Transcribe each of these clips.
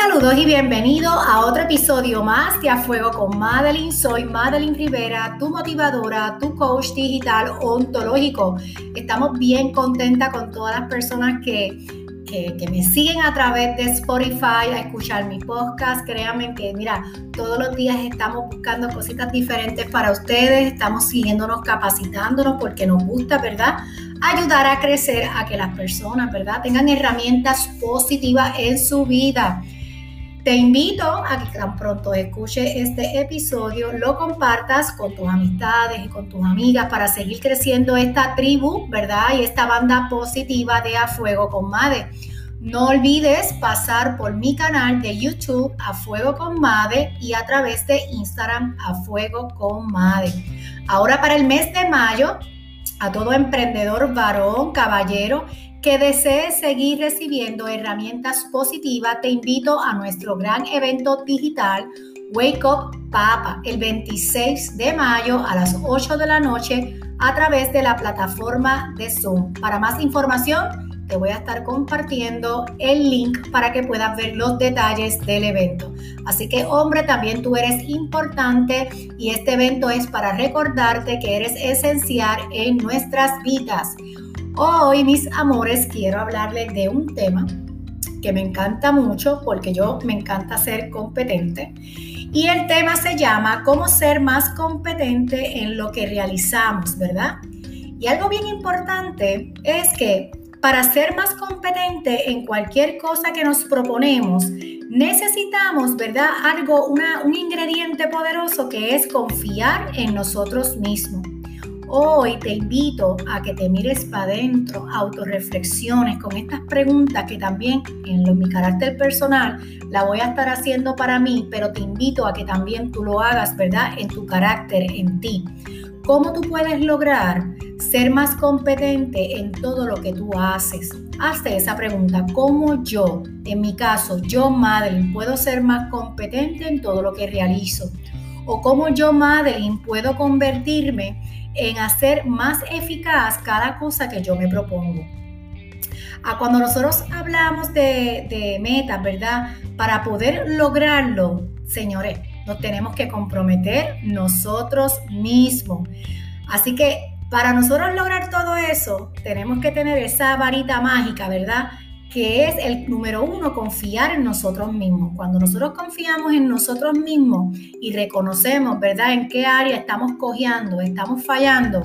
Saludos y bienvenido a otro episodio más de A Fuego con Madeline. Soy Madeline Rivera, tu motivadora, tu coach digital ontológico. Estamos bien contentas con todas las personas que, que, me siguen a través de Spotify a escuchar mi podcast. Créanme que, mira, todos los días estamos buscando cositas diferentes para ustedes, estamos siguiéndonos, capacitándonos porque nos gusta, ¿verdad? ayudar a crecer a que las personas, ¿verdad?, tengan herramientas positivas en su vida. Te invito a que tan pronto escuches este episodio, lo compartas con tus amistades y con tus amigas para seguir creciendo esta tribu, ¿verdad? Y esta banda positiva de A Fuego con Made. No olvides pasar por mi canal de YouTube A Fuego con Made y a través de Instagram A Fuego con Made. Ahora para el mes de mayo a todo emprendedor varón, caballero que desee seguir recibiendo herramientas positivas, te invito a nuestro gran evento digital Wake Up Papa el 26 de mayo a las 8 de la noche a través de la plataforma de Zoom. Para más información, te voy a estar compartiendo el link para que puedas ver los detalles del evento. Así que hombre, también tú eres importante y este evento es para recordarte que eres esencial en nuestras vidas. Hoy, mis amores, quiero hablarles de un tema que me encanta mucho porque yo me encanta ser competente. Y el tema se llama cómo ser más competente en lo que realizamos, ¿verdad? Y algo bien importante es que para ser más competente en cualquier cosa que nos proponemos, necesitamos, ¿verdad? Algo, un ingrediente poderoso que es confiar en nosotros mismos. Hoy te invito a que te mires para adentro, autorreflexiones con estas preguntas que también en mi carácter personal la voy a estar haciendo para mí, pero te invito a que también tú lo hagas, ¿verdad? En tu carácter, en ti. ¿Cómo tú puedes lograr ser más competente en todo lo que tú haces? Hazte esa pregunta. ¿Cómo yo, en mi caso, yo, Madeline, puedo ser más competente en todo lo que realizo? ¿O cómo yo, Madeline, puedo convertirme en hacer más eficaz cada cosa que yo me propongo? A cuando nosotros hablamos de, de metas, ¿verdad? Para poder lograrlo, señores, nos tenemos que comprometer nosotros mismos. Así que para nosotros lograr todo eso, tenemos que tener esa varita mágica, ¿verdad? Que es el número uno, confiar en nosotros mismos. Cuando nosotros confiamos en nosotros mismos y reconocemos, ¿verdad?, en qué área estamos cojeando, estamos fallando,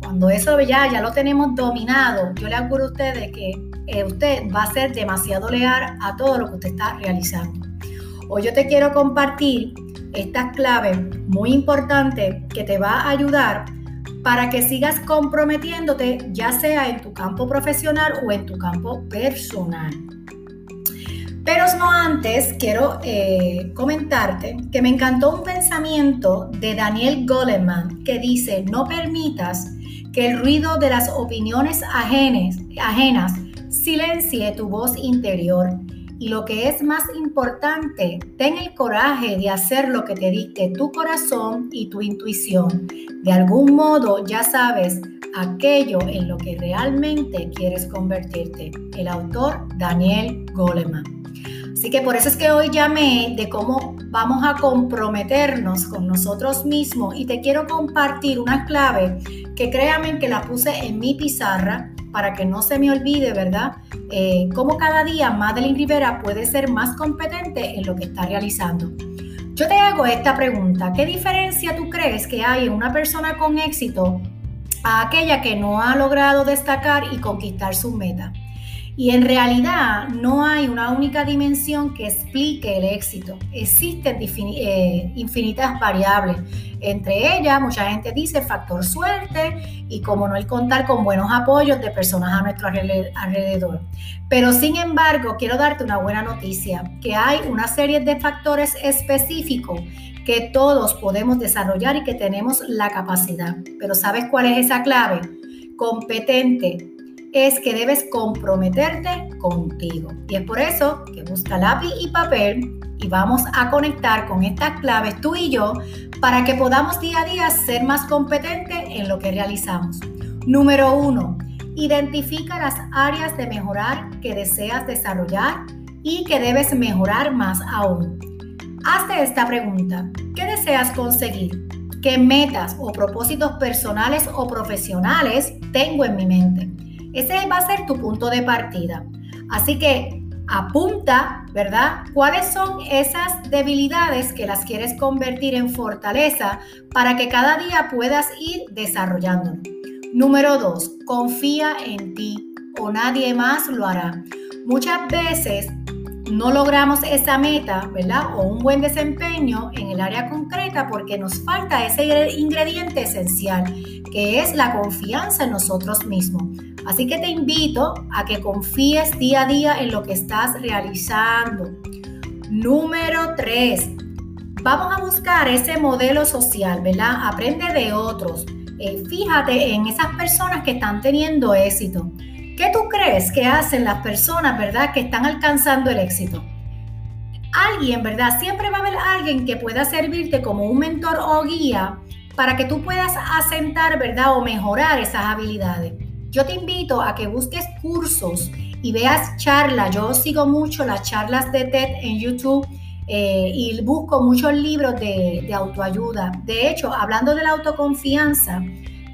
cuando eso ya, ya lo tenemos dominado, yo le auguro a ustedes que eh, usted va a ser demasiado leal a todo lo que usted está realizando. Hoy yo te quiero compartir estas claves muy importantes que te va a ayudar para que sigas comprometiéndote, ya sea en tu campo profesional o en tu campo personal. Pero no antes, quiero eh, comentarte que me encantó un pensamiento de Daniel Goleman que dice, no permitas que el ruido de las opiniones ajenas, ajenas silencie tu voz interior y lo que es más importante, ten el coraje de hacer lo que te dicte tu corazón y tu intuición. De algún modo ya sabes aquello en lo que realmente quieres convertirte. El autor Daniel Goleman. Así que por eso es que hoy llamé de cómo vamos a comprometernos con nosotros mismos y te quiero compartir una clave que créanme que la puse en mi pizarra para que no se me olvide, ¿verdad? Eh, cómo cada día Madeline Rivera puede ser más competente en lo que está realizando. Yo te hago esta pregunta, ¿qué diferencia tú crees que hay en una persona con éxito a aquella que no ha logrado destacar y conquistar sus metas? Y en realidad no hay una única dimensión que explique el éxito. Existen eh, infinitas variables. Entre ellas, mucha gente dice factor suerte y como no el contar con buenos apoyos de personas a nuestro alrededor. Pero sin embargo, quiero darte una buena noticia, que hay una serie de factores específicos que todos podemos desarrollar y que tenemos la capacidad. Pero ¿sabes cuál es esa clave? Competente, es que debes comprometerte contigo. Y es por eso que busca lápiz y papel y vamos a conectar con estas claves tú y yo para que podamos día a día ser más competentes en lo que realizamos. Número uno, identifica las áreas de mejorar que deseas desarrollar y que debes mejorar más aún. Hazte esta pregunta. ¿Qué deseas conseguir? ¿Qué metas o propósitos personales o profesionales tengo en mi mente? Ese va a ser tu punto de partida. Así que apunta, ¿verdad? ¿Cuáles son esas debilidades que las quieres convertir en fortaleza para que cada día puedas ir desarrollándolo? Número dos, confía en ti o nadie más lo hará. Muchas veces no logramos esa meta, ¿verdad? O un buen desempeño en el área concreta porque nos falta ese ingrediente esencial, que es la confianza en nosotros mismos. Así que te invito a que confíes día a día en lo que estás realizando. Número 3. Vamos a buscar ese modelo social, ¿verdad? Aprende de otros. Eh, fíjate en esas personas que están teniendo éxito. ¿Qué tú crees que hacen las personas, verdad, que están alcanzando el éxito? Alguien, ¿verdad? Siempre va a haber alguien que pueda servirte como un mentor o guía para que tú puedas asentar, ¿verdad? O mejorar esas habilidades. Yo te invito a que busques cursos y veas charlas. Yo sigo mucho las charlas de TED en YouTube eh, y busco muchos libros de, de autoayuda. De hecho, hablando de la autoconfianza,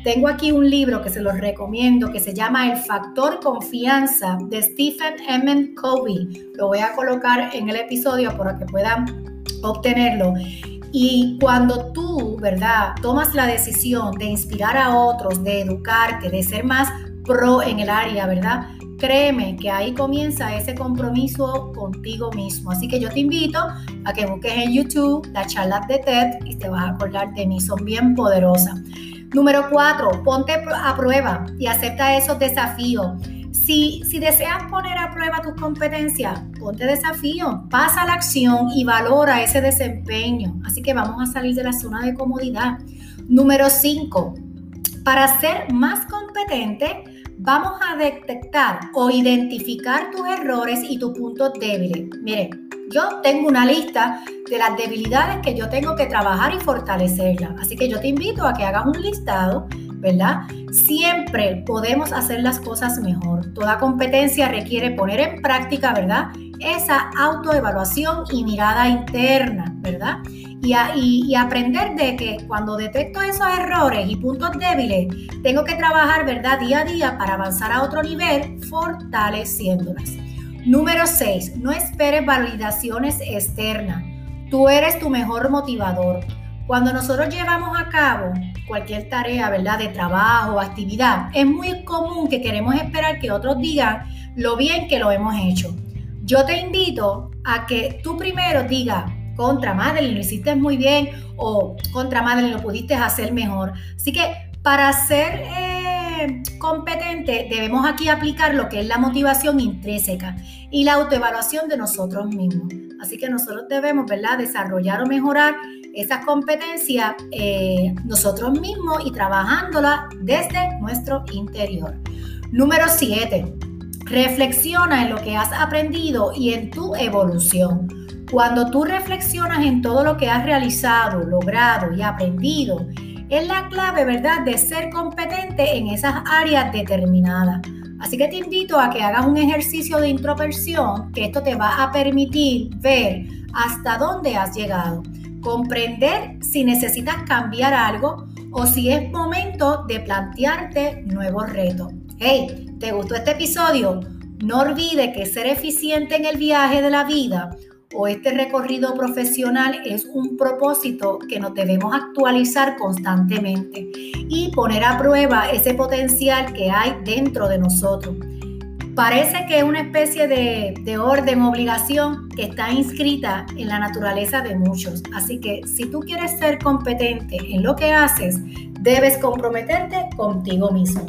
tengo aquí un libro que se los recomiendo que se llama El Factor Confianza de Stephen M. Covey. Lo voy a colocar en el episodio para que puedan obtenerlo. Y cuando tú, ¿verdad?, tomas la decisión de inspirar a otros, de educarte, de ser más pro en el área, ¿verdad? Créeme que ahí comienza ese compromiso contigo mismo. Así que yo te invito a que busques en YouTube las charlas de TED y te vas a acordar de mí, son bien poderosas. Número cuatro, ponte a prueba y acepta esos desafíos. Si, si deseas poner a prueba tus competencias, ponte desafío, pasa a la acción y valora ese desempeño. Así que vamos a salir de la zona de comodidad. Número cinco, para ser más competente, vamos a detectar o identificar tus errores y tus puntos débiles. Mire, yo tengo una lista de las debilidades que yo tengo que trabajar y fortalecerlas. Así que yo te invito a que hagas un listado, ¿verdad? Siempre podemos hacer las cosas mejor. Toda competencia requiere poner en práctica, ¿verdad? Esa autoevaluación y mirada interna, ¿verdad? Y, y, aprender de que cuando detecto esos errores y puntos débiles, tengo que trabajar, ¿verdad? Día a día para avanzar a otro nivel, fortaleciéndolas. Número 6. No esperes validaciones externas. Tú eres tu mejor motivador. Cuando nosotros llevamos a cabo cualquier tarea, ¿verdad? De trabajo, actividad, es muy común que queremos esperar que otros digan lo bien que lo hemos hecho. Yo te invito a que tú primero digas, contra Madeline, lo hiciste muy bien, o contra Madeline, lo pudiste hacer mejor. Así que para ser... Eh, competente, debemos aquí aplicar lo que es la motivación intrínseca y la autoevaluación de nosotros mismos. Así que nosotros debemos, ¿verdad?, desarrollar o mejorar esas competencias eh, nosotros mismos y trabajándolas desde nuestro interior. Número 7. Reflexiona en lo que has aprendido y en tu evolución. Cuando tú reflexionas en todo lo que has realizado, logrado y aprendido, es la clave, ¿verdad?, de ser competente en esas áreas determinadas. Así que te invito a que hagas un ejercicio de introversión, que esto te va a permitir ver hasta dónde has llegado, comprender si necesitas cambiar algo o si es momento de plantearte nuevos retos. Hey, ¿te gustó este episodio? No olvides que ser eficiente en el viaje de la vida o este recorrido profesional es un propósito que nos debemos actualizar constantemente y poner a prueba ese potencial que hay dentro de nosotros. Parece que es una especie de, de orden, obligación que está inscrita en la naturaleza de muchos. Así que si tú quieres ser competente en lo que haces, debes comprometerte contigo mismo.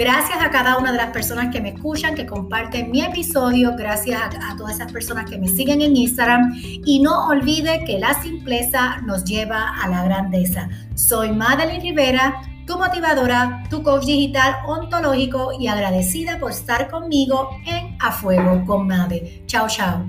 Gracias a cada una de las personas que me escuchan, que comparten mi episodio, gracias a, todas esas personas que me siguen en Instagram y no olvide que la simpleza nos lleva a la grandeza. Soy Madeline Rivera, tu motivadora, tu coach digital ontológico y agradecida por estar conmigo en A Fuego con Made. Chao, chao.